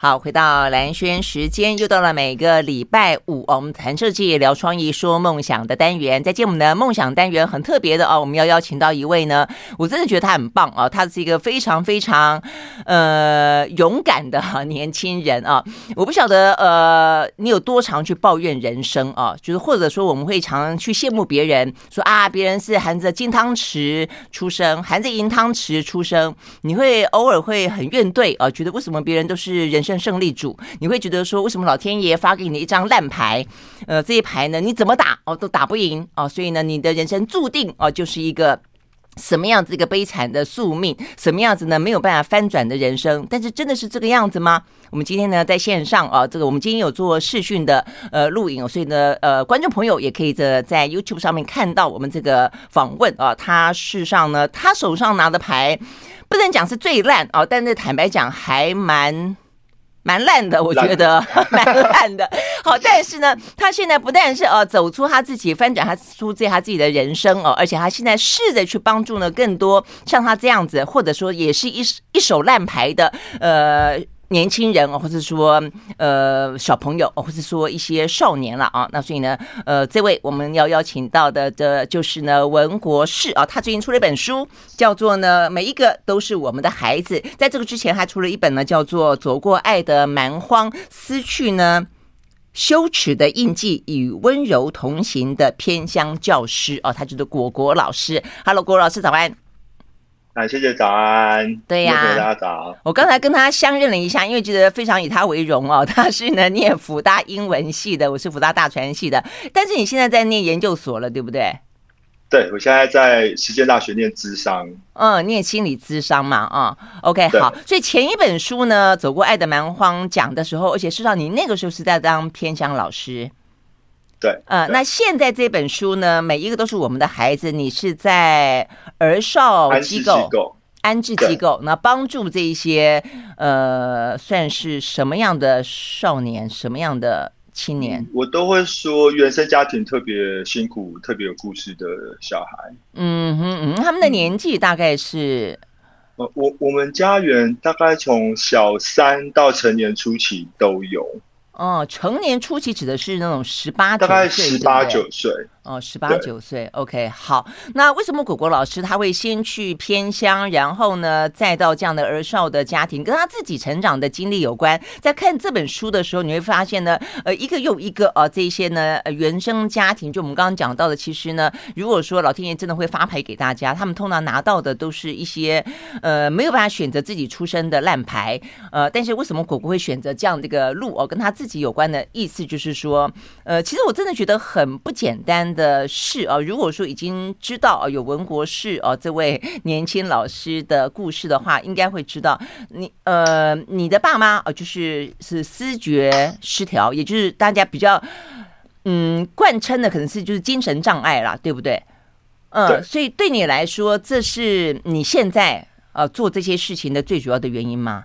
好，回到蓝轩时间，又到了每个礼拜五，哦、我们谈设计、聊创意、说梦想的单元。在今我们的梦想单元很特别的哦，我们要邀请到一位呢，我真的觉得他很棒、哦，他是一个非常非常呃勇敢的年轻人啊。我不晓得呃你有多常去抱怨人生啊，就是或者说我们会常常去羡慕别人，说啊别人是含着金汤匙出生，含着银汤匙出生，你会偶尔会很怨怼啊，觉得为什么别人都是人生胜利组，你会觉得说，为什么老天爷发给你的一张烂牌？呃，这一牌呢，你怎么打哦都打不赢哦，所以呢，你的人生注定哦就是一个什么样子一个悲惨的宿命，什么样子呢没有办法翻转的人生。但是真的是这个样子吗？我们今天呢在线上啊，这个我们今天有做视讯的呃录影，所以呢呃观众朋友也可以在在 YouTube 上面看到我们这个访问啊。他事实上呢，他手上拿的牌不能讲是最烂啊，但是坦白讲还蛮。蛮 烂的，我觉得 蛮烂的。好，但是呢，他现在不但是呃走出他自己，翻转他出自他自己的人生哦，而且他现在试着去帮助呢更多像他这样子，或者说也是一一手烂牌的呃。年轻人或者说呃小朋友，或者说一些少年了啊，那所以呢，呃，这位我们要邀请到的的就是呢文国士啊，他最近出了一本书，叫做呢每一个都是我们的孩子。在这个之前还出了一本呢，叫做《走过爱的蛮荒，撕去呢羞耻的印记与温柔同行的偏乡教师》哦，他就是果果老师。Hello，国老师早安。啊，谢谢早安。对呀、啊，大家早。我刚才跟他相认了一下，因为觉得非常以他为荣哦。他是呢念福大英文系的，我是福大大传系的。但是你现在在念研究所了，对不对？对，我现在在实践大学念智商。嗯，念心理智商嘛，啊、嗯，OK，好。所以前一本书呢，《走过爱的蛮荒》讲的时候，而且事实上你那个时候是在当偏乡老师。对，呃，那现在这本书呢，每一个都是我们的孩子。你是在儿少机构、安置机构，那帮助这一些呃，算是什么样的少年，什么样的青年？我都会说，原生家庭特别辛苦、特别有故事的小孩。嗯哼嗯，他们的年纪大概是？呃，我我们家园大概从小三到成年初期都有。哦，成年初期指的是那种十八大概十八九岁。哦，十八九岁，OK，好。那为什么果果老师他会先去偏乡，然后呢，再到这样的儿少的家庭，跟他自己成长的经历有关？在看这本书的时候，你会发现呢，呃，一个又一个啊，这些呢，呃，原生家庭，就我们刚刚讲到的，其实呢，如果说老天爷真的会发牌给大家，他们通常拿到的都是一些呃没有办法选择自己出生的烂牌，呃，但是为什么果果会选择这样的一个路哦？跟他自己有关的意思就是说，呃，其实我真的觉得很不简单。的事啊，如果说已经知道啊有文国士啊这位年轻老师的故事的话，应该会知道你呃你的爸妈啊就是是思觉失调，也就是大家比较嗯惯称的可能是就是精神障碍啦，对不对？嗯，所以对你来说，这是你现在呃做这些事情的最主要的原因吗？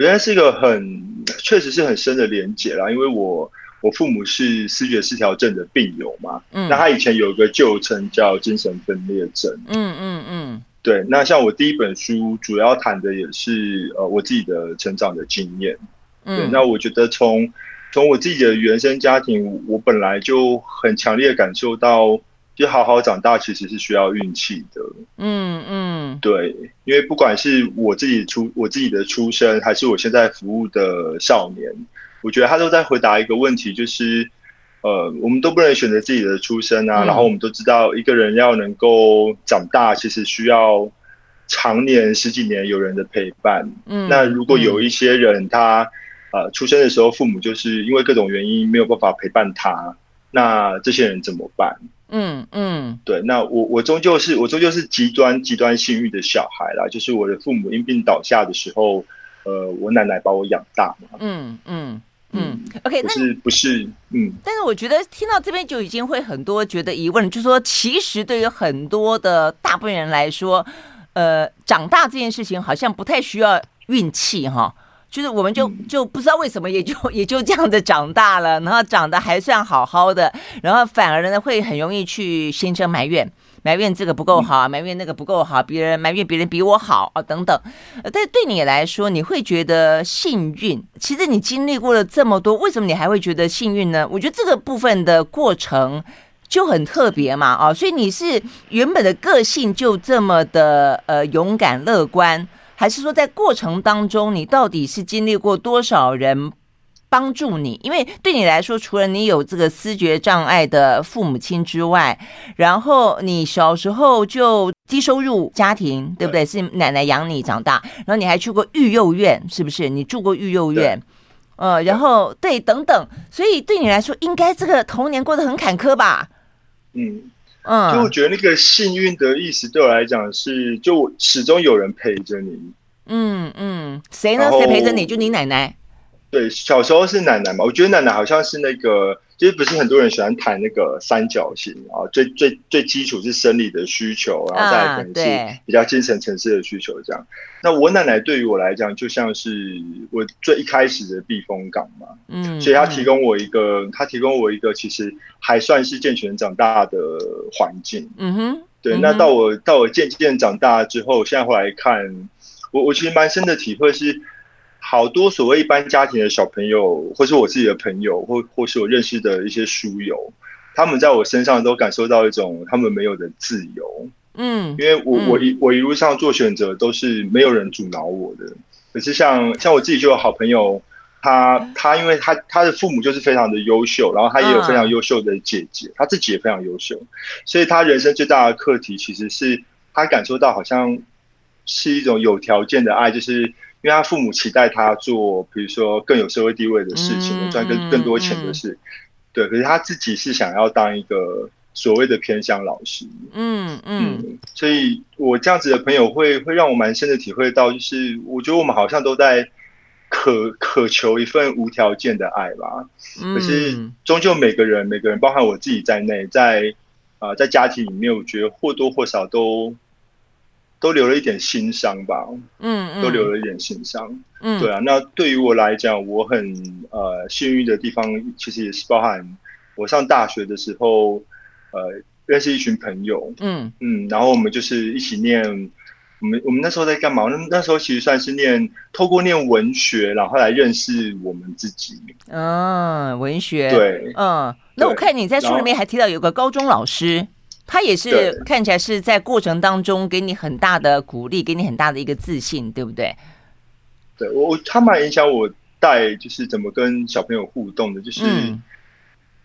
原来是一个很确实是很深的连结啦，因为我。我父母是视觉失调症的病友嘛，嗯，那他以前有一个旧称叫精神分裂症，嗯嗯嗯，对。那像我第一本书主要谈的也是呃我自己的成长的经验，嗯，对。那我觉得从从我自己的原生家庭，我本来就很强烈的感受到，就好好长大其实是需要运气的，嗯嗯，嗯对。因为不管是我自己出我自己的出生，还是我现在服务的少年。我觉得他都在回答一个问题，就是，呃，我们都不能选择自己的出生啊。嗯、然后我们都知道，一个人要能够长大，其实需要常年十几年有人的陪伴。嗯，那如果有一些人他，他呃出生的时候父母就是因为各种原因没有办法陪伴他，那这些人怎么办？嗯嗯，嗯对。那我我终究是我终究是极端极端幸运的小孩啦，就是我的父母因病倒下的时候，呃，我奶奶把我养大嘛。嗯嗯。嗯嗯，OK，那是不是嗯？但是我觉得听到这边就已经会很多觉得疑问，就是说其实对于很多的大部分人来说，呃，长大这件事情好像不太需要运气哈，就是我们就就不知道为什么也就 也就这样子长大了，然后长得还算好好的，然后反而呢会很容易去心生埋怨。埋怨这个不够好，埋怨那个不够好，别人埋怨别人比我好啊，等等。呃，但对你来说，你会觉得幸运。其实你经历过了这么多，为什么你还会觉得幸运呢？我觉得这个部分的过程就很特别嘛，啊，所以你是原本的个性就这么的呃勇敢乐观，还是说在过程当中你到底是经历过多少人？帮助你，因为对你来说，除了你有这个思觉障碍的父母亲之外，然后你小时候就低收入家庭，对不对？是奶奶养你长大，然后你还去过育幼院，是不是？你住过育幼院，呃，然后对，等等，所以对你来说，应该这个童年过得很坎坷吧？嗯嗯，就我觉得那个幸运的意思，对我来讲是，就始终有人陪着你。嗯嗯，谁呢？谁陪着你？就你奶奶。对，小时候是奶奶嘛，我觉得奶奶好像是那个，其实不是很多人喜欢谈那个三角形啊，最最最基础是生理的需求，然后再来可能是比较精神层次的需求这样。啊、那我奶奶对于我来讲，就像是我最一开始的避风港嘛，嗯，所以她提供我一个，她提供我一个其实还算是健全长大的环境，嗯哼，对。那到我到我渐渐长大之后，现在回来看，我我其实蛮深的体会是。好多所谓一般家庭的小朋友，或是我自己的朋友，或或是我认识的一些书友，他们在我身上都感受到一种他们没有的自由。嗯，因为我我一我一路上做选择都是没有人阻挠我的。可是像像我自己就有好朋友，他他因为他他的父母就是非常的优秀，然后他也有非常优秀的姐姐，他自己也非常优秀，所以他人生最大的课题其实是他感受到好像是一种有条件的爱，就是。因为他父母期待他做，比如说更有社会地位的事情，赚更更多钱的事，对。可是他自己是想要当一个所谓的偏向老师，嗯嗯。所以我这样子的朋友会会让我蛮深的体会到，就是我觉得我们好像都在渴渴求一份无条件的爱吧。可是终究每个人每个人，包含我自己在内，在啊在家庭里面，我觉得或多或少都。都留了一点心伤吧，嗯，嗯，都留了一点心伤，嗯，对啊。那对于我来讲，我很呃幸运的地方，其实也是包含我上大学的时候，呃，认识一群朋友，嗯嗯，然后我们就是一起念，我们我们那时候在干嘛？那那时候其实算是念，透过念文学，然后来认识我们自己。嗯，文学，对，嗯。那我看你在书里面还提到有个高中老师。他也是看起来是在过程当中给你很大的鼓励，给你很大的一个自信，对不对？对，我他蛮影响我带，就是怎么跟小朋友互动的，就是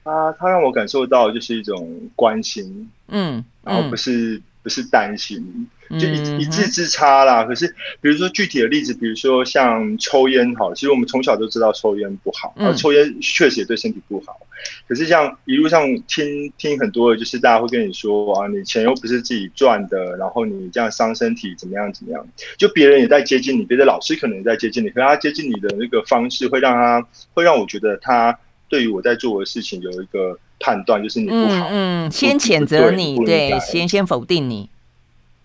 他他让我感受到就是一种关心，嗯，然后不是不是担心。就一一字之差啦。可是，比如说具体的例子，比如说像抽烟，好，其实我们从小都知道抽烟不好，然后抽烟确实也对身体不好。可是，像一路上听听很多的，就是大家会跟你说啊，你钱又不是自己赚的，然后你这样伤身体，怎么样怎么样？就别人也在接近你，别的老师可能也在接近你，可是他接近你的那个方式，会让他会让我觉得他对于我在做的事情有一个判断，就是你不好，嗯，先谴责你，对，先先否定你。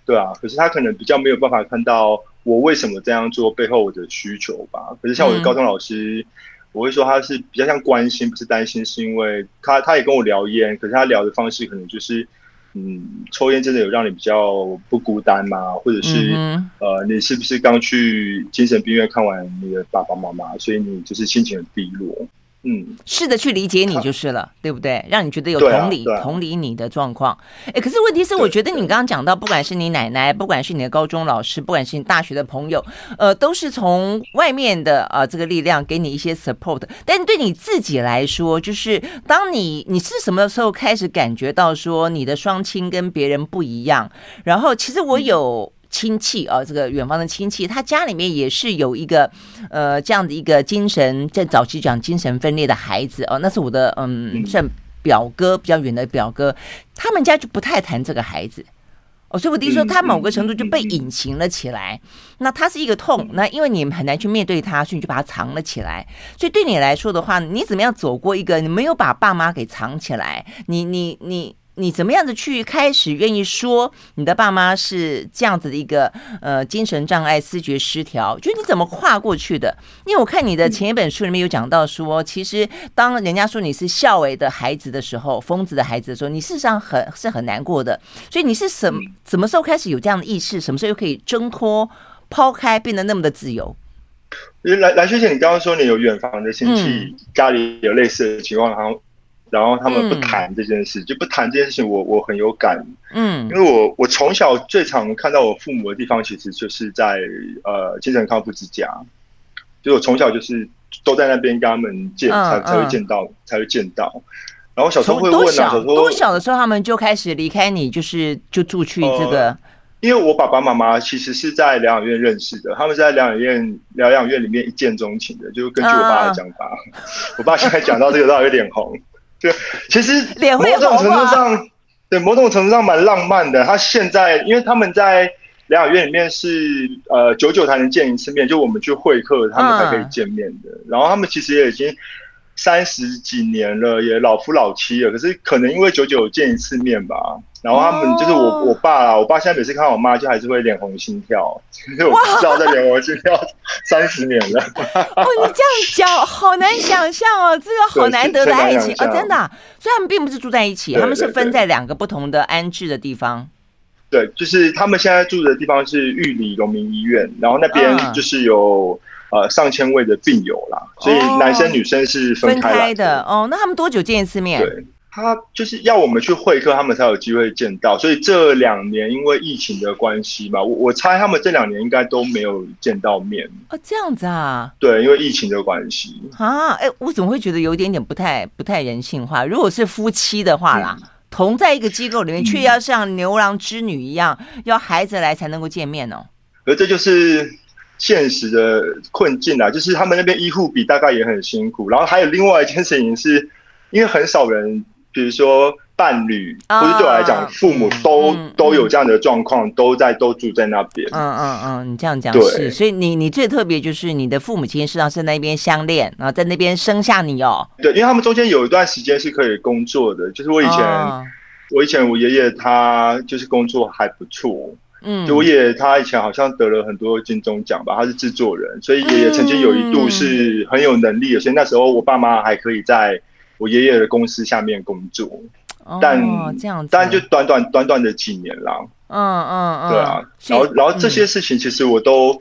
对啊，可是他可能比较没有办法看到我为什么这样做背后我的需求吧。可是像我的高中老师，嗯、我会说他是比较像关心，不是担心，是因为他他也跟我聊烟，可是他聊的方式可能就是，嗯，抽烟真的有让你比较不孤单吗？或者是、嗯、呃，你是不是刚去精神病院看完你的爸爸妈妈，所以你就是心情很低落？嗯，试着去理解你就是了，啊、对不对？让你觉得有同理，啊啊、同理你的状况。哎，可是问题是，我觉得你刚刚讲到，不管是你奶奶，不管是你的高中老师，不管是你大学的朋友，呃，都是从外面的啊、呃、这个力量给你一些 support。但对你自己来说，就是当你你是什么时候开始感觉到说你的双亲跟别人不一样？然后，其实我有。嗯亲戚啊，这个远方的亲戚，他家里面也是有一个呃这样的一个精神，在早期讲精神分裂的孩子哦，那是我的嗯算表哥，比较远的表哥，他们家就不太谈这个孩子哦，所以我弟说他某个程度就被隐形了起来。那他是一个痛，那因为你很难去面对他，所以你就把他藏了起来。所以对你来说的话，你怎么样走过一个你没有把爸妈给藏起来？你你你。你怎么样子去开始愿意说你的爸妈是这样子的一个呃精神障碍、思觉失调？就你怎么跨过去的？因为我看你的前一本书里面有讲到说，其实当人家说你是孝为的孩子的时候，疯子的孩子的时候，你事实上很是很难过的。所以你是什么什么时候开始有这样的意识？什么时候又可以挣脱、抛开，变得那么的自由？因为来来学姐，你刚刚说你有远房的亲戚，家里有类似的情况，然后。然后他们不谈这件事，嗯、就不谈这件事情我，我我很有感，嗯，因为我我从小最常看到我父母的地方，其实就是在呃精神康复之家，就我从小就是都在那边跟他们见，嗯、才才会见到，嗯、才会见到。然后小时候会问啊，小多小的时候他们就开始离开你，就是就住去这个、呃，因为我爸爸妈妈其实是在疗养院认识的，他们是在疗养院疗养院里面一见钟情的，就根据我爸的讲法，嗯、我爸现在讲到这个倒有点红。对，其实某种程度上，对某种程度上蛮浪漫的。他现在，因为他们在疗养院里面是呃久久才能见一次面，就我们去会客，他们才可以见面的。嗯、然后他们其实也已经。三十几年了，也老夫老妻了，可是可能因为久久见一次面吧，然后他们就是我我爸啊，我爸现在每次看到我妈就还是会脸红心跳，我不知道在脸红心跳三十年了。哦，你这样讲好难想象哦，这个好难得的爱情啊，真的。所以他们并不是住在一起，他们是分在两个不同的安置的地方。对，就是他们现在住的地方是玉里农民医院，然后那边就是有。呃，上千位的病友啦，所以男生女生是分开，的哦。那他们多久见一次面？对，他就是要我们去会客，他们才有机会见到。所以这两年因为疫情的关系嘛，我我猜他们这两年应该都没有见到面。哦，这样子啊？对，因为疫情的关系啊。哎，我怎么会觉得有一点点不太不太人性化？如果是夫妻的话啦，嗯、同在一个机构里面，却要像牛郎织女一样，嗯、要孩子来才能够见面哦。而这就是。现实的困境啊，就是他们那边医护比大概也很辛苦，然后还有另外一件事情是，因为很少人，比如说伴侣，或是对我来讲，父母都都有这样的状况，都在都住在那边。嗯嗯嗯，你这样讲是，所以你你最特别就是你的父母亲实际上是在那边相恋，然后在那边生下你哦。对，因为他们中间有一段时间是可以工作的，就是我以前我以前我爷爷他就是工作还不错。嗯，就我爷爷他以前好像得了很多金钟奖吧，他是制作人，所以爷爷曾经有一度是很有能力的，所以那时候我爸妈还可以在我爷爷的公司下面工作，但这样，但就短短短短的几年啦，嗯嗯嗯，对啊，然后然后这些事情其实我都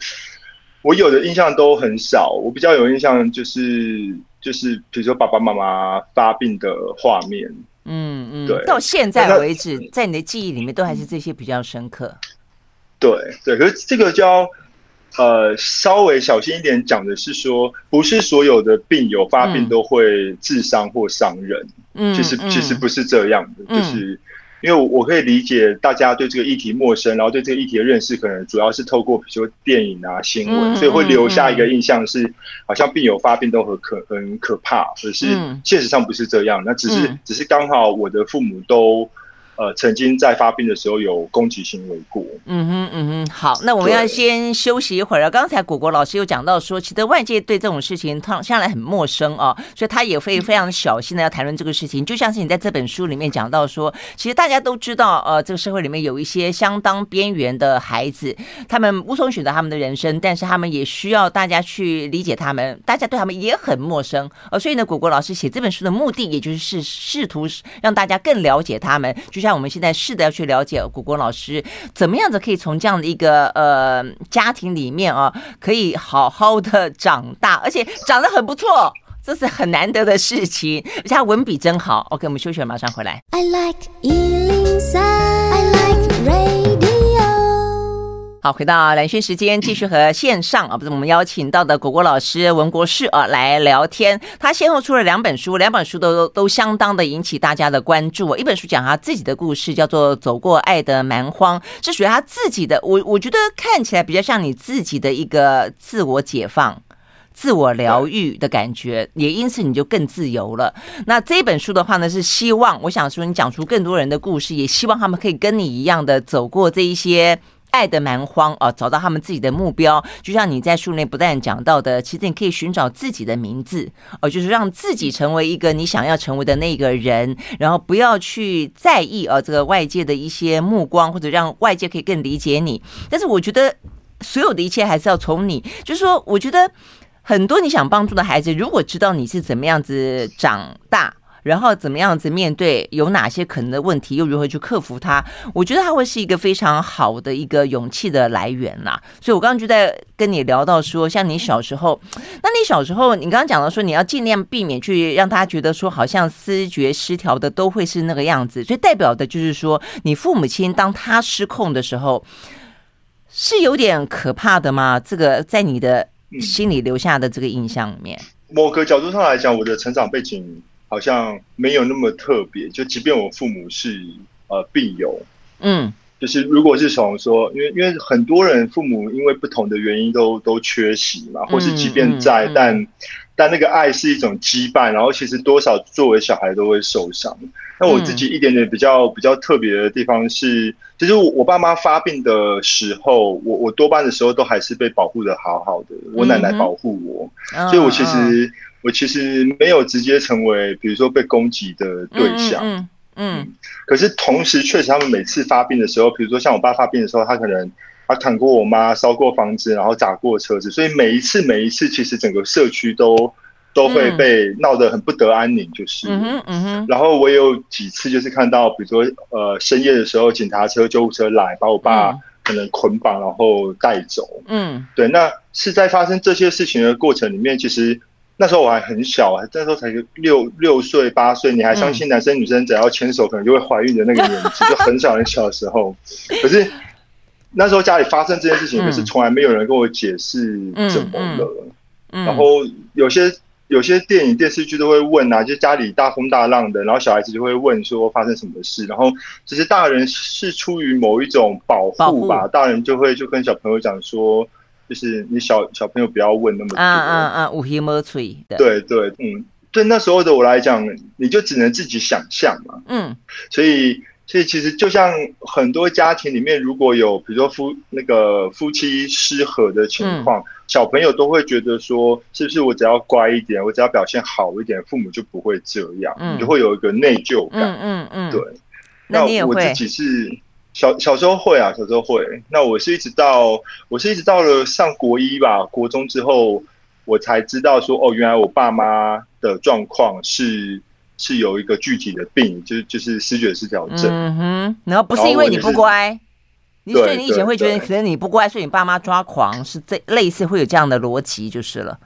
我有的印象都很少，我比较有印象就是就是比如说爸爸妈妈发病的画面，嗯嗯，对，到现在为止，在你的记忆里面都还是这些比较深刻。对对，可是这个就要呃稍微小心一点讲的是说，不是所有的病友发病都会自伤或伤人，嗯，其实其实不是这样的，嗯、就是因为我可以理解大家对这个议题陌生，然后对这个议题的认识可能主要是透过比如说电影啊新闻，嗯、所以会留下一个印象是好像病友发病都很可很可怕，可是现实上不是这样，那只是只是刚好我的父母都。呃，曾经在发病的时候有攻击行为过。嗯哼，嗯哼，好，那我们要先休息一会儿了。刚才果果老师有讲到说，其实外界对这种事情他向来很陌生啊，所以他也会非常小心的要谈论这个事情。就像是你在这本书里面讲到说，其实大家都知道，呃，这个社会里面有一些相当边缘的孩子，他们无从选择他们的人生，但是他们也需要大家去理解他们，大家对他们也很陌生。呃，所以呢，果果老师写这本书的目的，也就是试图让大家更了解他们，就像。那我们现在试着要去了解果果老师怎么样子可以从这样的一个呃家庭里面啊，可以好好的长大，而且长得很不错，这是很难得的事情。而且他文笔真好。OK，我们休息了，马上回来。I like eleanor 好，回到蓝轩时间，继续和线上啊，不是我们邀请到的果果老师文国士啊来聊天。他先后出了两本书，两本书都都相当的引起大家的关注。一本书讲他自己的故事，叫做《走过爱的蛮荒》，是属于他自己的。我我觉得看起来比较像你自己的一个自我解放、自我疗愈的感觉，也因此你就更自由了。那这本书的话呢，是希望我想说你讲出更多人的故事，也希望他们可以跟你一样的走过这一些。爱的蛮荒啊，找到他们自己的目标。就像你在书内不断讲到的，其实你可以寻找自己的名字，哦，就是让自己成为一个你想要成为的那个人，然后不要去在意啊这个外界的一些目光，或者让外界可以更理解你。但是我觉得所有的一切还是要从你，就是说，我觉得很多你想帮助的孩子，如果知道你是怎么样子长大。然后怎么样子面对，有哪些可能的问题，又如何去克服它？我觉得它会是一个非常好的一个勇气的来源啦。所以我刚刚就在跟你聊到说，像你小时候，那你小时候，你刚刚讲到说，你要尽量避免去让他觉得说，好像思觉失调的都会是那个样子。所以代表的就是说，你父母亲当他失控的时候，是有点可怕的吗？这个在你的心里留下的这个印象里面，某个角度上来讲，我的成长背景。好像没有那么特别，就即便我父母是呃病友，嗯，就是如果是从说，因为因为很多人父母因为不同的原因都都缺席嘛，或是即便在，嗯嗯嗯、但但那个爱是一种羁绊，然后其实多少作为小孩都会受伤。那我自己一点点比较比较特别的地方是，其实我我爸妈发病的时候，我我多半的时候都还是被保护的好好的，我奶奶保护我，嗯、所以我其实。我其实没有直接成为，比如说被攻击的对象，嗯嗯，嗯，可是同时确实，他们每次发病的时候，比如说像我爸发病的时候，他可能他砍过我妈，烧过房子，然后砸过车子，所以每一次每一次，其实整个社区都都会被闹得很不得安宁，就是，嗯嗯，然后我有几次就是看到，比如说呃深夜的时候，警察车、救护车来把我爸可能捆绑然后带走，嗯，对，那是在发生这些事情的过程里面，其实。那时候我还很小，那时候才六六岁八岁，你还相信男生女生只要牵手可能就会怀孕的那个年纪，就很小很小的时候。可是那时候家里发生这件事情，可是从来没有人跟我解释怎么了。然后有些有些电影电视剧都会问啊，就家里大风大浪的，然后小孩子就会问说发生什么事。然后其实大人是出于某一种保护吧，大人就会就跟小朋友讲说。就是你小小朋友不要问那么多，啊啊啊。对对，嗯，对那时候的我来讲，你就只能自己想象嘛。嗯，所以所以其实就像很多家庭里面，如果有比如说夫那个夫妻失和的情况，嗯、小朋友都会觉得说，是不是我只要乖一点，我只要表现好一点，父母就不会这样，嗯、你就会有一个内疚感。嗯嗯，嗯对。那我自己是。小小时候会啊，小时候会。那我是一直到我是一直到了上国一吧，国中之后，我才知道说，哦，原来我爸妈的状况是是有一个具体的病，就是就是思觉失调症。嗯哼，然后不是因为你不乖，你所以你以前会觉得可能你不乖，所以你爸妈抓狂，是这类似会有这样的逻辑就是了。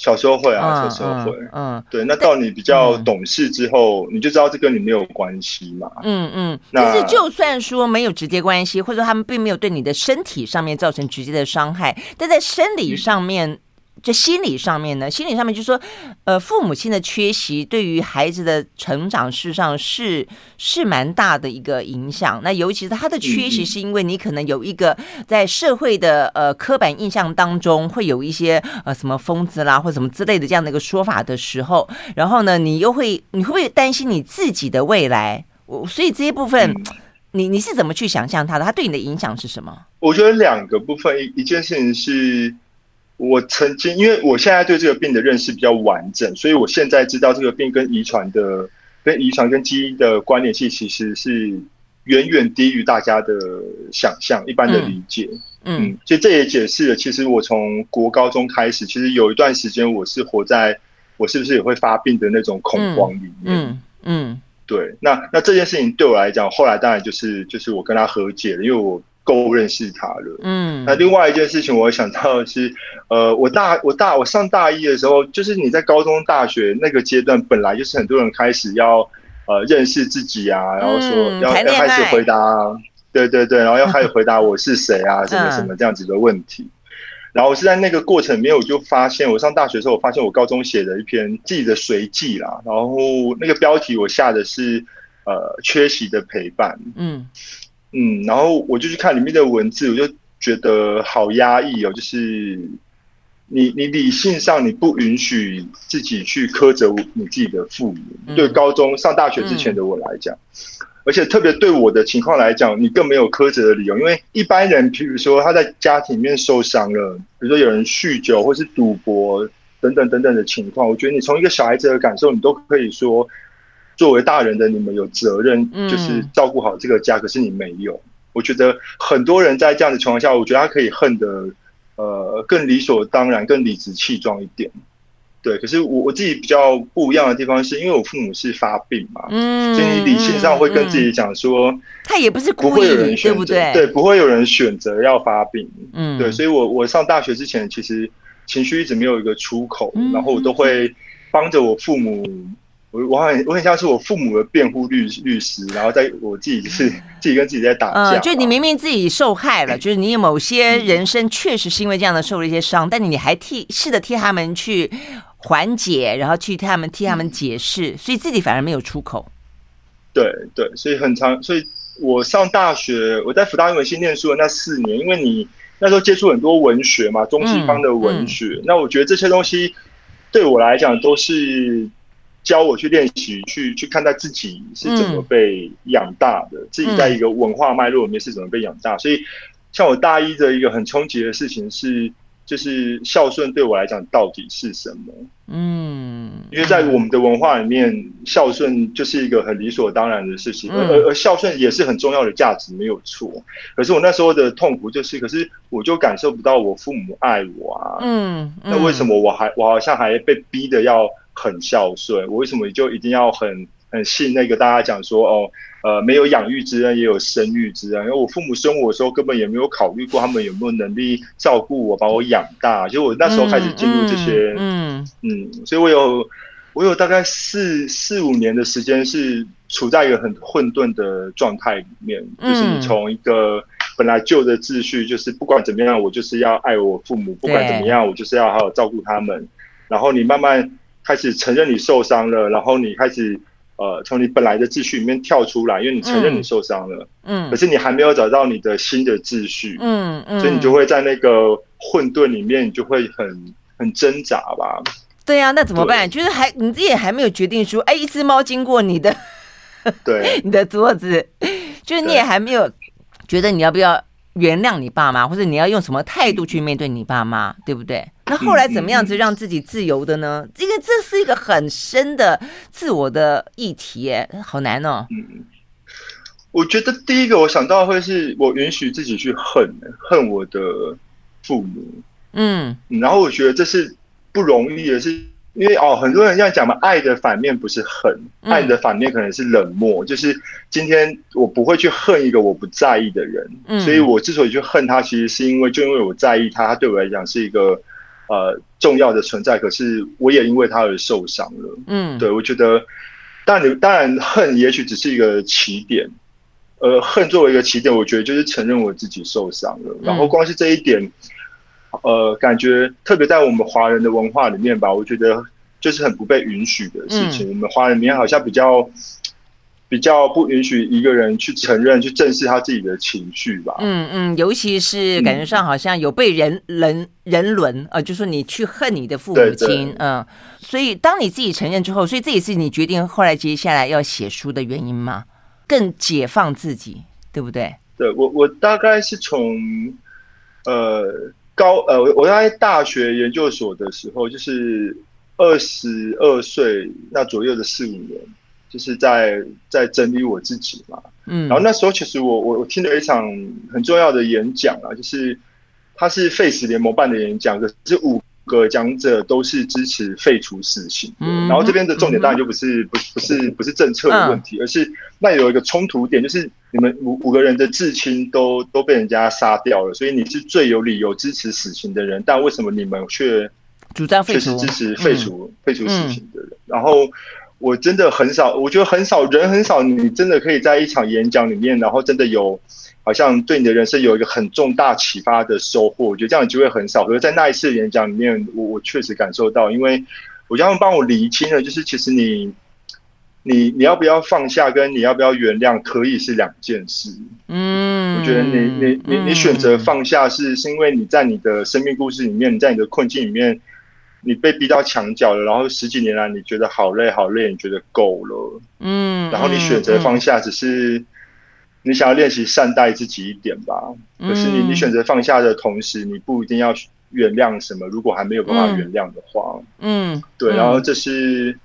小时候会啊，小时候会，嗯，嗯对。那到你比较懂事之后，嗯、你就知道这跟你没有关系嘛。嗯嗯。但是就算说没有直接关系，或者说他们并没有对你的身体上面造成直接的伤害，但在生理上面。嗯这心理上面呢，心理上面就是说，呃，父母亲的缺席对于孩子的成长，事实上是是蛮大的一个影响。那尤其是他的缺席，是因为你可能有一个在社会的呃刻板印象当中，会有一些呃什么疯子啦，或什么之类的这样的一个说法的时候，然后呢，你又会你会不会担心你自己的未来？我所以这一部分，你你是怎么去想象他的？他对你的影响是什么？我觉得两个部分，一一件事情是。我曾经，因为我现在对这个病的认识比较完整，所以我现在知道这个病跟遗传的、跟遗传跟基因的关联性其实是远远低于大家的想象、一般的理解。嗯，嗯，所以这也解释了，其实我从国高中开始，其实有一段时间我是活在我是不是也会发病的那种恐慌里面。嗯嗯，嗯，对。那那这件事情对我来讲，后来当然就是就是我跟他和解了，因为我。够认识他了，嗯，那另外一件事情，我想到的是，呃，我大我大我上大一的时候，就是你在高中、大学那个阶段，本来就是很多人开始要呃认识自己啊，然后说要要开始回答，对对对，然后要 开始回答我是谁啊，什么什么这样子的问题。然后我是在那个过程里面，我就发现，我上大学的时候，我发现我高中写的一篇自己的随记啦，然后那个标题我下的是呃缺席的陪伴，嗯。嗯，然后我就去看里面的文字，我就觉得好压抑哦。就是你，你理性上你不允许自己去苛责你自己的父母。嗯、对高中上大学之前的我来讲，嗯、而且特别对我的情况来讲，你更没有苛责的理由，因为一般人，譬如说他在家庭里面受伤了，比如说有人酗酒或是赌博等等等等的情况，我觉得你从一个小孩子的感受，你都可以说，作为大人的你们有责任，就是照顾好这个家，可是你没有。我觉得很多人在这样的情况下，我觉得他可以恨的呃更理所当然、更理直气壮一点。对，可是我我自己比较不一样的地方，是因为我父母是发病嘛，嗯，所以你理性上会跟自己讲说，他也不是不会有人选择，对不对？对，不会有人选择要发病，嗯，对，所以我我上大学之前，其实情绪一直没有一个出口，然后我都会帮着我父母。我我很我很像是我父母的辩护律律师，然后在我自己是 自己跟自己在打架。嗯，就你明明自己受害了，就是你有某些人生确实是因为这样的受了一些伤，但你还替试着替他们去缓解，然后去替他们替他们解释，所以自己反而没有出口。对对，所以很长，所以我上大学，我在辅大英文系念书的那四年，因为你那时候接触很多文学嘛，中西方的文学，那我觉得这些东西对我来讲都是。教我去练习，去去看待自己是怎么被养大的，嗯、自己在一个文化脉络里面是怎么被养大。嗯、所以，像我大一的一个很冲击的事情是，就是孝顺对我来讲到底是什么？嗯，因为在我们的文化里面，孝顺就是一个很理所当然的事情，嗯、而而孝顺也是很重要的价值，没有错。可是我那时候的痛苦就是，可是我就感受不到我父母爱我啊。嗯，嗯，那为什么我还我好像还被逼的要？很孝顺，我为什么就一定要很很信那个大家讲说哦，呃，没有养育之恩也有生育之恩，因为我父母生我的时候根本也没有考虑过他们有没有能力照顾我，把我养大，就我那时候开始进入这些，嗯嗯，嗯，所以我有我有大概四四五年的时间是处在一个很混沌的状态里面，就是你从一个本来旧的秩序，就是不管怎么样，我就是要爱我父母，不管怎么样，我就是要好好照顾他们，然后你慢慢。开始承认你受伤了，然后你开始呃从你本来的秩序里面跳出来，因为你承认你受伤了，嗯，嗯，可是你还没有找到你的新的秩序，嗯嗯，所以你就会在那个混沌里面，你就会很很挣扎吧。对呀、啊，那怎么办？就是还你自己还没有决定说，哎，一只猫经过你的，对，你的桌子，就是你也还没有觉得你要不要原谅你爸妈，或者你要用什么态度去面对你爸妈，对不对？那后来怎么样子让自己自由的呢？这个这是一个很深的自我的议题，哎，好难哦。嗯，我觉得第一个我想到会是我允许自己去恨恨我的父母，嗯，然后我觉得这是不容易的，是因为哦，很多人这样讲嘛，爱的反面不是恨，爱的反面可能是冷漠。就是今天我不会去恨一个我不在意的人，所以我之所以去恨他，其实是因为就因为我在意他，他对我来讲是一个。呃，重要的存在，可是我也因为他而受伤了。嗯，对，我觉得，但你当然恨，也许只是一个起点。呃，恨作为一个起点，我觉得就是承认我自己受伤了。然后光是这一点，呃，感觉特别在我们华人的文化里面吧，我觉得就是很不被允许的事情。我们华人里面好像比较。比较不允许一个人去承认、去正视他自己的情绪吧。嗯嗯，尤其是感觉上好像有被人人人伦啊，就是说你去恨你的父母亲，嗯。所以当你自己承认之后，所以这也是你决定后来接下来要写书的原因吗？更解放自己，对不对？对，我我大概是从呃高呃我在大学研究所的时候，就是二十二岁那左右的四五年。就是在在整理我自己嘛，嗯，然后那时候其实我我我听了一场很重要的演讲啊，就是他是废死联盟办的演讲，可是五个讲者都是支持废除死刑，嗯，然后这边的重点当然就不是不不是不是政策的问题，而是那有一个冲突点，就是你们五五个人的至亲都都被人家杀掉了，所以你是最有理由支持死刑的人，但为什么你们却主张废除支持废除废除死刑的人，然后。我真的很少，我觉得很少人很少，你真的可以在一场演讲里面，然后真的有好像对你的人生有一个很重大启发的收获。我觉得这样的机会很少，可是在那一次演讲里面，我我确实感受到，因为我觉得他们帮我厘清了，就是其实你你你要不要放下，跟你要不要原谅，可以是两件事。嗯，我觉得你你你你选择放下是是因为你在你的生命故事里面，你在你的困境里面。你被逼到墙角了，然后十几年来你觉得好累好累，你觉得够了，嗯，然后你选择放下，只是你想要练习善待自己一点吧。嗯、可是你你选择放下的同时，你不一定要原谅什么。如果还没有办法原谅的话，嗯，对，然后这是。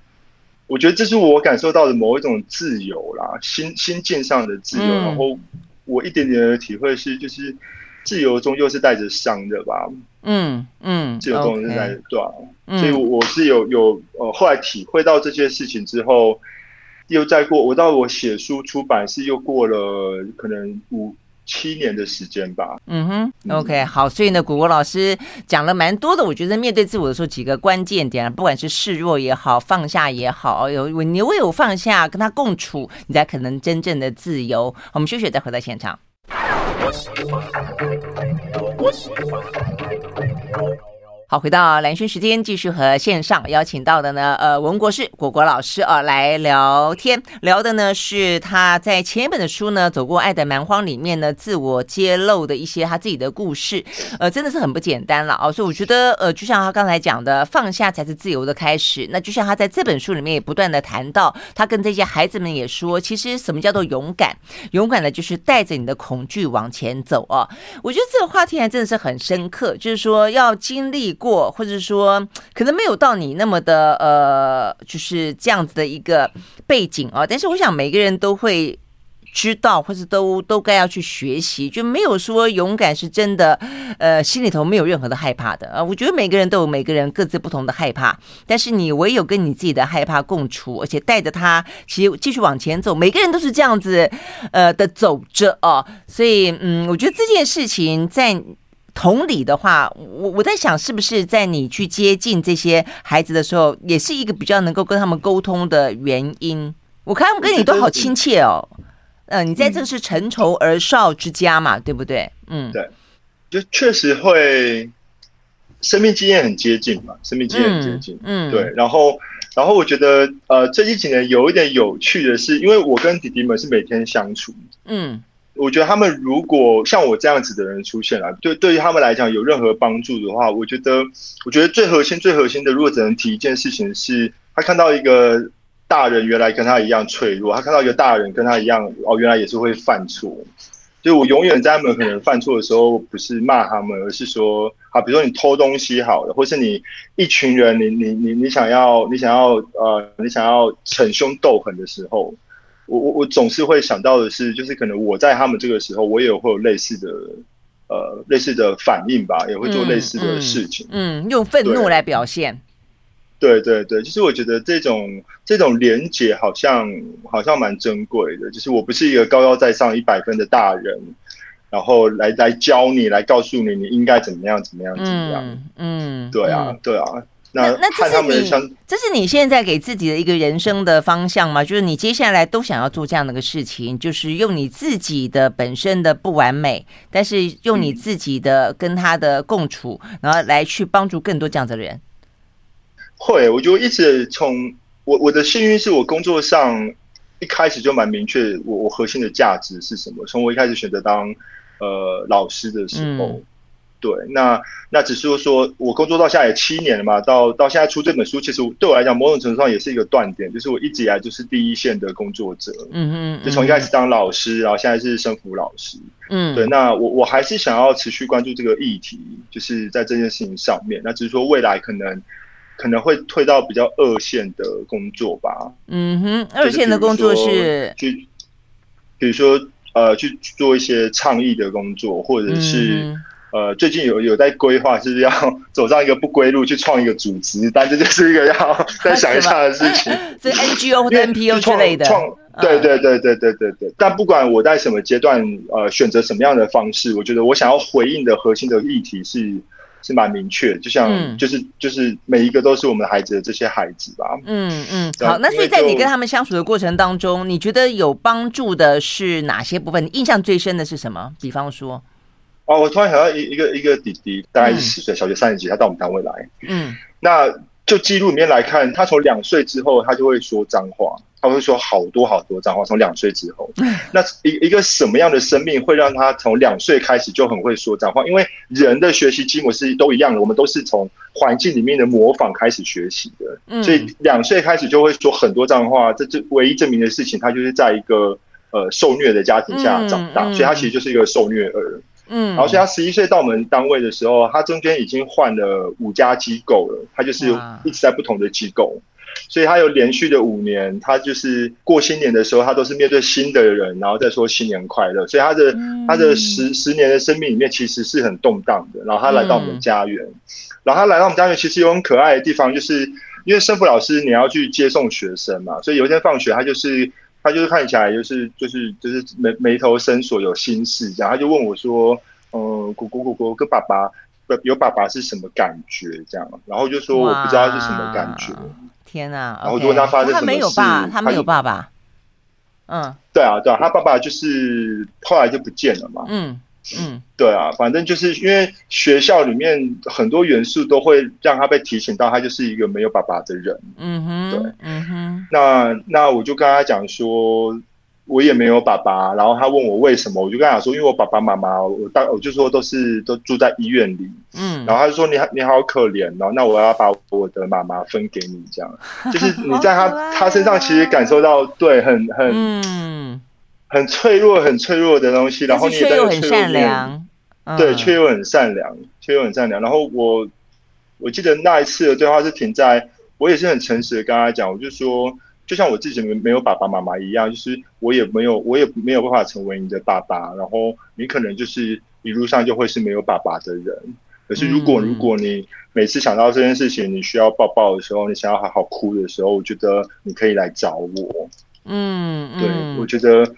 我觉得这是我感受到的某一种自由啦，心心境上的自由。嗯、然后我一点点的体会是，就是自由中又是带着伤的吧。嗯嗯，自由终究是带着对、啊嗯、所以我是有有呃，后来体会到这些事情之后，又再过，我到我写书出版是又过了可能五。七年的时间吧。嗯哼，OK，好。所以呢，果果老师讲了蛮多的。我觉得面对自我的时候，几个关键点，不管是示弱也好，放下也好，有你唯有放下，跟他共处，你才可能真正的自由。我们休息再回到现场。Thank you. 好，回到蓝轩时间，继续和线上邀请到的呢，呃，文国士果果老师啊来聊天，聊的呢是他在前一本的书呢《走过爱的蛮荒》里面呢自我揭露的一些他自己的故事，呃，真的是很不简单了啊，所以我觉得呃，就像他刚才讲的，放下才是自由的开始。那就像他在这本书里面也不断的谈到，他跟这些孩子们也说，其实什么叫做勇敢？勇敢的就是带着你的恐惧往前走啊。我觉得这个话题还真的是很深刻，就是说要经历。过，或者说可能没有到你那么的呃，就是这样子的一个背景啊。但是我想每个人都会知道，或者都都该要去学习，就没有说勇敢是真的，呃，心里头没有任何的害怕的啊。我觉得每个人都有每个人各自不同的害怕，但是你唯有跟你自己的害怕共处，而且带着他，其实继续往前走。每个人都是这样子，呃的走着啊。所以嗯，我觉得这件事情在。同理的话，我我在想，是不是在你去接近这些孩子的时候，也是一个比较能够跟他们沟通的原因？我看他们跟你都好亲切哦。嗯、呃，你在这个是成仇而少之家嘛，嗯、对不对？嗯，对，就确实会生命经验很接近嘛，生命经验很接近。嗯，嗯对。然后，然后我觉得，呃，这几年有一点有趣的是，因为我跟弟弟们是每天相处。嗯。我觉得他们如果像我这样子的人出现了，对对于他们来讲有任何帮助的话，我觉得，我觉得最核心、最核心的，如果只能提一件事情是，他看到一个大人原来跟他一样脆弱，他看到一个大人跟他一样，哦，原来也是会犯错。所以我永远在他们可能犯错的时候，不是骂他们，而是说，啊，比如说你偷东西好了，或是你一群人，你你你你想要，你想要，呃，你想要逞凶斗狠的时候。我我我总是会想到的是，就是可能我在他们这个时候，我也会有类似的呃类似的反应吧，也会做类似的事情。嗯，嗯，用愤怒来表现。对对对，就是我觉得这种这种连结好像好像蛮珍贵的。就是我不是一个高高在上一百分的大人，然后来来教你，来告诉你你应该怎么样怎么样怎么样。嗯，嗯对啊，嗯、对啊。那那这是你这是你现在给自己的一个人生的方向吗？就是你接下来都想要做这样的一个事情，就是用你自己的本身的不完美，但是用你自己的跟他的共处，然后来去帮助更多这样子的人。会，我就一直从我我的幸运是我工作上一开始就蛮明确，我我核心的价值是什么？从我一开始选择当呃老师的时候。嗯对，那那只是说，我工作到现在也七年了嘛，到到现在出这本书，其实对我来讲，某种程度上也是一个断点，就是我一直以来就是第一线的工作者，嗯嗯，就从一开始当老师，然后现在是生辅老师，嗯，对，那我我还是想要持续关注这个议题，就是在这件事情上面，那只是说未来可能可能会退到比较二线的工作吧，嗯哼，二线的工作是去，比如说呃去做一些倡议的工作，或者是。嗯呃，最近有有在规划，是要走上一个不归路，去创一个组织，但这就是一个要再想一下的事情。是 NGO 或者 NPO 之类的。创，对对对对对对对。但不管我在什么阶段，呃，选择什么样的方式，我觉得我想要回应的核心的议题是是蛮明确，就像、嗯、就是就是每一个都是我们的孩子的这些孩子吧。嗯嗯。好，那所以在你跟他们相处的过程当中，你觉得有帮助的是哪些部分？你印象最深的是什么？比方说。哦，我突然想到一一个一个弟弟，大概是十岁，小学三年级，他到我们单位来。嗯，那就记录里面来看，他从两岁之后，他就会说脏话。他会说好多好多脏话。从两岁之后，那一一个什么样的生命会让他从两岁开始就很会说脏话？因为人的学习基模式都一样的，我们都是从环境里面的模仿开始学习的。所以两岁开始就会说很多脏话，这这唯一证明的事情，他就是在一个呃受虐的家庭下长大，所以他其实就是一个受虐儿。嗯，然后所以他十一岁到我们单位的时候，他中间已经换了五家机构了，他就是一直在不同的机构。所以他有连续的五年，他就是过新年的时候，他都是面对新的人，然后再说新年快乐。所以他的、嗯、他的十十年的生命里面，其实是很动荡的。然后他来到我们家园，嗯、然后他来到我们家园，其实有很可爱的地方，就是因为生父老师你要去接送学生嘛，所以有一天放学，他就是他就是看起来就是就是就是眉眉头深锁，有心事然后，他就问我说：“嗯、呃，姑姑姑姑跟爸爸有爸爸是什么感觉？”这样，然后就说我不知道是什么感觉。天啊！然后就问他发生什么事，他没有爸，他没有爸爸。嗯，对啊，对啊，他爸爸就是后来就不见了嘛。嗯嗯，对啊，反正就是因为学校里面很多元素都会让他被提醒到，他就是一个没有爸爸的人。嗯哼，对，嗯哼。那那我就跟他讲说。我也没有爸爸，然后他问我为什么，我就跟他讲说，因为我爸爸妈妈，我当我就说都是都住在医院里，嗯，然后他就说你你好可怜哦，那我要把我的妈妈分给你，这样，就是你在他他身上其实感受到对，很很嗯，很脆弱很脆弱的东西，然后你也在很善良，对，却又很善良，却又很善良，然后我我记得那一次的对话是停在，我也是很诚实的跟他讲，我就说。就像我自己没没有爸爸妈妈一样，就是我也没有，我也没有办法成为你的爸爸。然后你可能就是一路上就会是没有爸爸的人。可是如果如果你每次想到这件事情，你需要抱抱的时候，你想要好好哭的时候，我觉得你可以来找我。嗯，对，我觉得这。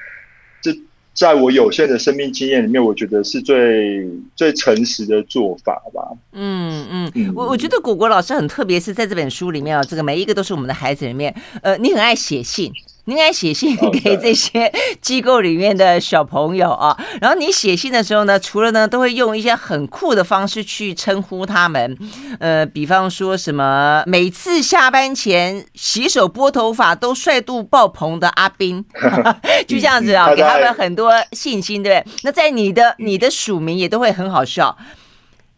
在我有限的生命经验里面，我觉得是最最诚实的做法吧。嗯嗯，嗯我我觉得果果老师很特别，是在这本书里面啊，这个每一个都是我们的孩子里面，呃，你很爱写信。你应该写信给这些机构里面的小朋友啊，然后你写信的时候呢，除了呢，都会用一些很酷的方式去称呼他们，呃，比方说什么每次下班前洗手拨头发都帅度爆棚的阿斌，就这样子啊，给他们很多信心，对不对？那在你的你的署名也都会很好笑，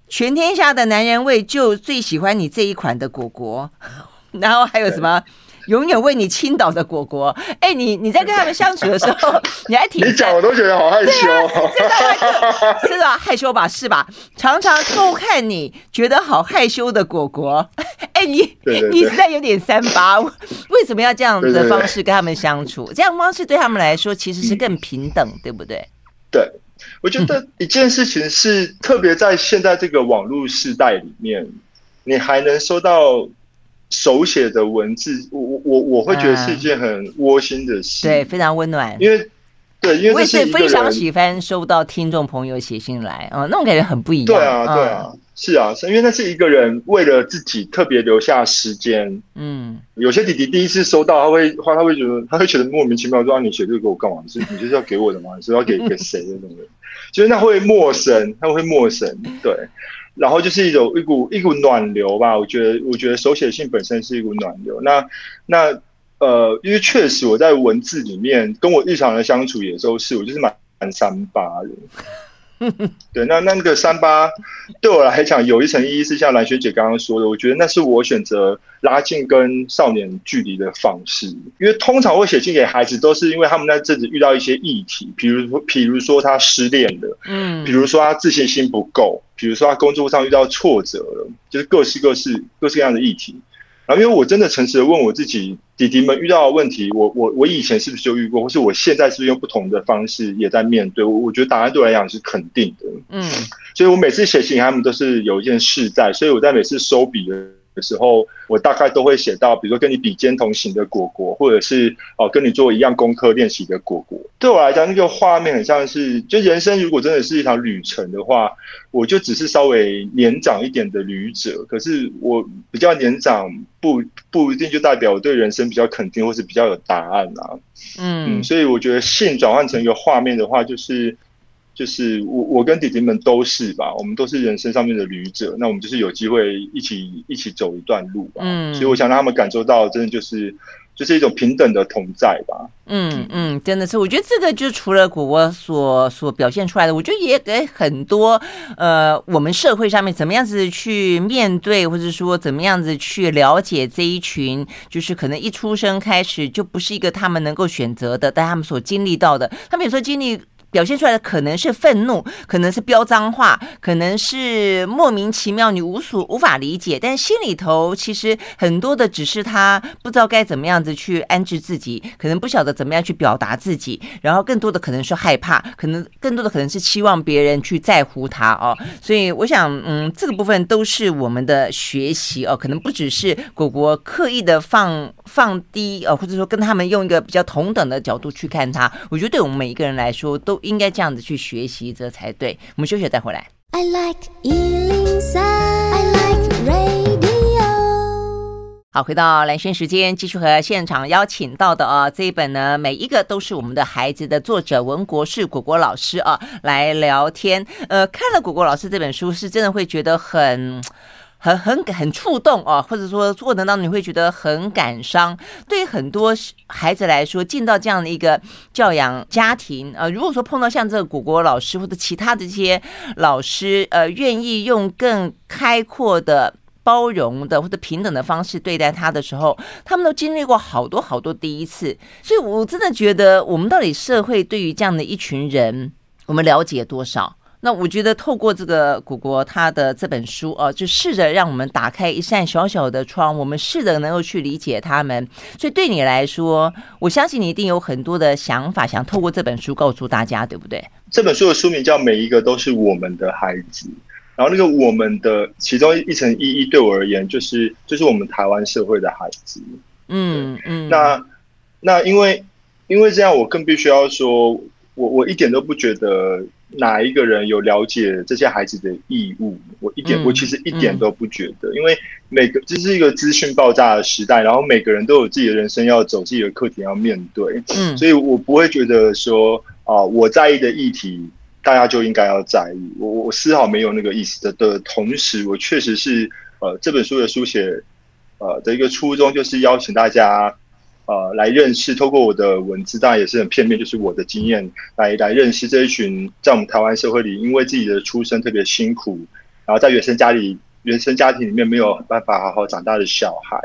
全天下的男人味就最喜欢你这一款的果果，然后还有什么？永远为你倾倒的果果，哎、欸，你你在跟他们相处的时候，你还挺……你讲我都觉得好害羞，是吧？害羞吧，是吧？常常偷看你，觉得好害羞的果果，哎、欸，你你实在有点三八，为什么要这样的方式跟他们相处？这样方式对他们来说其实是更平等，嗯、对不对？对，我觉得一件事情是特别在现在这个网络时代里面，你还能收到。手写的文字，我我我我会觉得是一件很窝心的事，对，非常温暖。因为，对，因为我也是非常喜欢收到听众朋友写信来，啊，那种感觉很不一样。对啊，对啊，是啊，是因为那是一个人为了自己特别留下时间。嗯，有些弟弟第一次收到，他会话，他会觉得他会觉得莫名其妙，说你写这个给我干嘛？是你就是要给我的吗？你是要给给谁的那种人？就是那会陌生，他会陌生，对。然后就是一种一股一股暖流吧，我觉得，我觉得手写信本身是一股暖流。那那呃，因为确实我在文字里面跟我日常的相处也都是，我就是蛮蛮三八的。对，那那个三八对我来讲有一层意义，是像蓝萱姐刚刚说的，我觉得那是我选择拉近跟少年距离的方式。因为通常会写信给孩子，都是因为他们在这子遇到一些议题，比如说，比如说他失恋了，嗯，比如说他自信心不够，比如说他工作上遇到挫折了，就是各式各式各式各样的议题。然后，因为我真的诚实的问我自己，弟弟们遇到的问题，我我我以前是不是就遇过，或是我现在是不是用不同的方式也在面对？我我觉得答案对我来讲是肯定的。嗯，所以我每次写信给他们都是有一件事在，所以我在每次收笔的的时候，我大概都会写到，比如说跟你比肩同行的果果，或者是哦跟你做一样功课练习的果果。对我来讲，那个画面很像是，就人生如果真的是一场旅程的话，我就只是稍微年长一点的旅者。可是我比较年长，不不一定就代表我对人生比较肯定，或是比较有答案啊。嗯，嗯，所以我觉得性转换成一个画面的话，就是。就是我，我跟弟弟们都是吧，我们都是人生上面的旅者，那我们就是有机会一起一起走一段路吧。嗯，所以我想让他们感受到，真的就是就是一种平等的同在吧。嗯嗯，真的是，我觉得这个就除了果果所所表现出来的，我觉得也给很多呃，我们社会上面怎么样子去面对，或者说怎么样子去了解这一群，就是可能一出生开始就不是一个他们能够选择的，但他们所经历到的，他们有时候经历。表现出来的可能是愤怒，可能是飙脏话，可能是莫名其妙，你无所无法理解。但心里头其实很多的只是他不知道该怎么样子去安置自己，可能不晓得怎么样去表达自己，然后更多的可能是害怕，可能更多的可能是期望别人去在乎他哦。所以我想，嗯，这个部分都是我们的学习哦，可能不只是果果刻意的放放低哦，或者说跟他们用一个比较同等的角度去看他。我觉得对我们每一个人来说都。应该这样子去学习，这才对。我们休息再回来。I like 103, I like radio。好，回到蓝轩时间，继续和现场邀请到的啊，这一本呢，每一个都是我们的孩子的作者文国士果果老师啊，来聊天。呃，看了果果老师这本书，是真的会觉得很。很很很触动啊，或者说过程当中你会觉得很感伤。对于很多孩子来说，进到这样的一个教养家庭，呃，如果说碰到像这个果果老师或者其他的这些老师，呃，愿意用更开阔的、包容的或者平等的方式对待他的时候，他们都经历过好多好多第一次。所以我真的觉得，我们到底社会对于这样的一群人，我们了解多少？那我觉得透过这个果果他的这本书啊，就试着让我们打开一扇小小的窗，我们试着能够去理解他们。所以对你来说，我相信你一定有很多的想法，想透过这本书告诉大家，对不对？这本书的书名叫《每一个都是我们的孩子》，然后那个我们的其中一层意义，对我而言就是就是我们台湾社会的孩子。嗯嗯。那那因为因为这样，我更必须要说，我我一点都不觉得。哪一个人有了解这些孩子的义务？我一点，我其实一点都不觉得，因为每个这是一个资讯爆炸的时代，然后每个人都有自己的人生要走，自己的课题要面对，嗯，所以我不会觉得说啊，我在意的议题，大家就应该要在意，我我丝毫没有那个意思的。的同时，我确实是呃，这本书的书写呃的一个初衷，就是邀请大家。呃，来认识，透过我的文字，当然也是很片面，就是我的经验来来认识这一群在我们台湾社会里，因为自己的出生特别辛苦，然后在原生家里、原生家庭里面没有办法好好长大的小孩，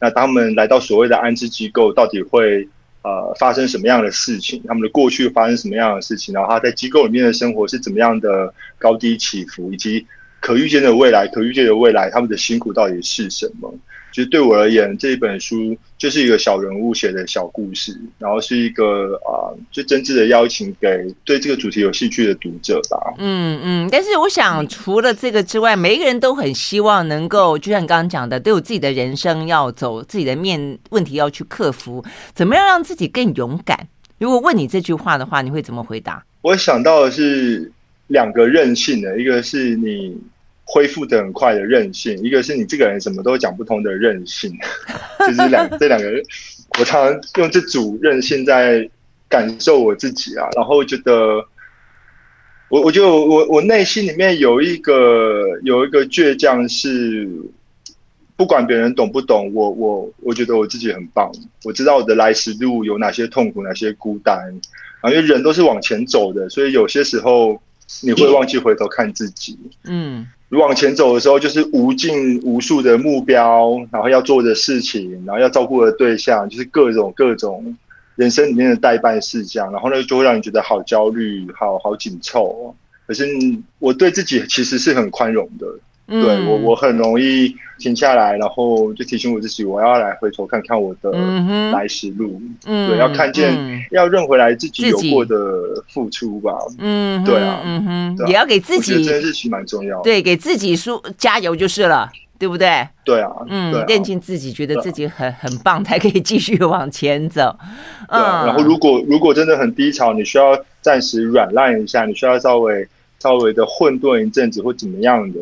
那他们来到所谓的安置机构，到底会呃发生什么样的事情？他们的过去发生什么样的事情？然后他在机构里面的生活是怎么样的高低起伏，以及可预见的未来、可预见的未来，他们的辛苦到底是什么？其实对我而言，这一本书就是一个小人物写的小故事，然后是一个啊，最真挚的邀请给对这个主题有兴趣的读者吧。嗯嗯，但是我想，除了这个之外，每一个人都很希望能够，就像你刚刚讲的，都有自己的人生要走，自己的面问题要去克服，怎么样让自己更勇敢？如果问你这句话的话，你会怎么回答？我想到的是两个韧性的，一个是你。恢复的很快的韧性，一个是你这个人什么都讲不通的韧性，就是两这两个人，我常常用这组韧性在感受我自己啊，然后觉得我我就我我内心里面有一个有一个倔强，是不管别人懂不懂，我我我觉得我自己很棒，我知道我的来时路有哪些痛苦，哪些孤单，啊，因为人都是往前走的，所以有些时候你会忘记回头看自己，嗯。你往前走的时候，就是无尽无数的目标，然后要做的事情，然后要照顾的对象，就是各种各种人生里面的待办事项，然后呢，就会让你觉得好焦虑，好好紧凑。可是我对自己其实是很宽容的。对我，我很容易停下来，然后就提醒我自己，我要来回头看看我的来时路。嗯，对，要看见，要认回来自己有过的付出吧。嗯，对啊，嗯哼，也要给自己，这件事情蛮重要。对，给自己说加油就是了，对不对？对啊，嗯，练进自己，觉得自己很很棒，才可以继续往前走。嗯，然后如果如果真的很低潮，你需要暂时软烂一下，你需要稍微稍微的混沌一阵子或怎么样的。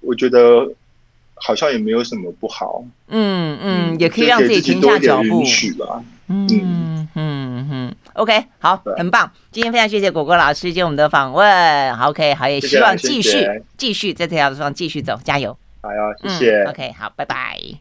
我觉得好像也没有什么不好，嗯嗯，也可以让自己停下脚步。吧，嗯嗯。嗯嗯，OK，好，很棒，今天非常谢谢果果老师接我们的访问，好，OK，好，也希望继续继续在这条路上继续走，加油，好呀，谢谢，OK，好，拜拜。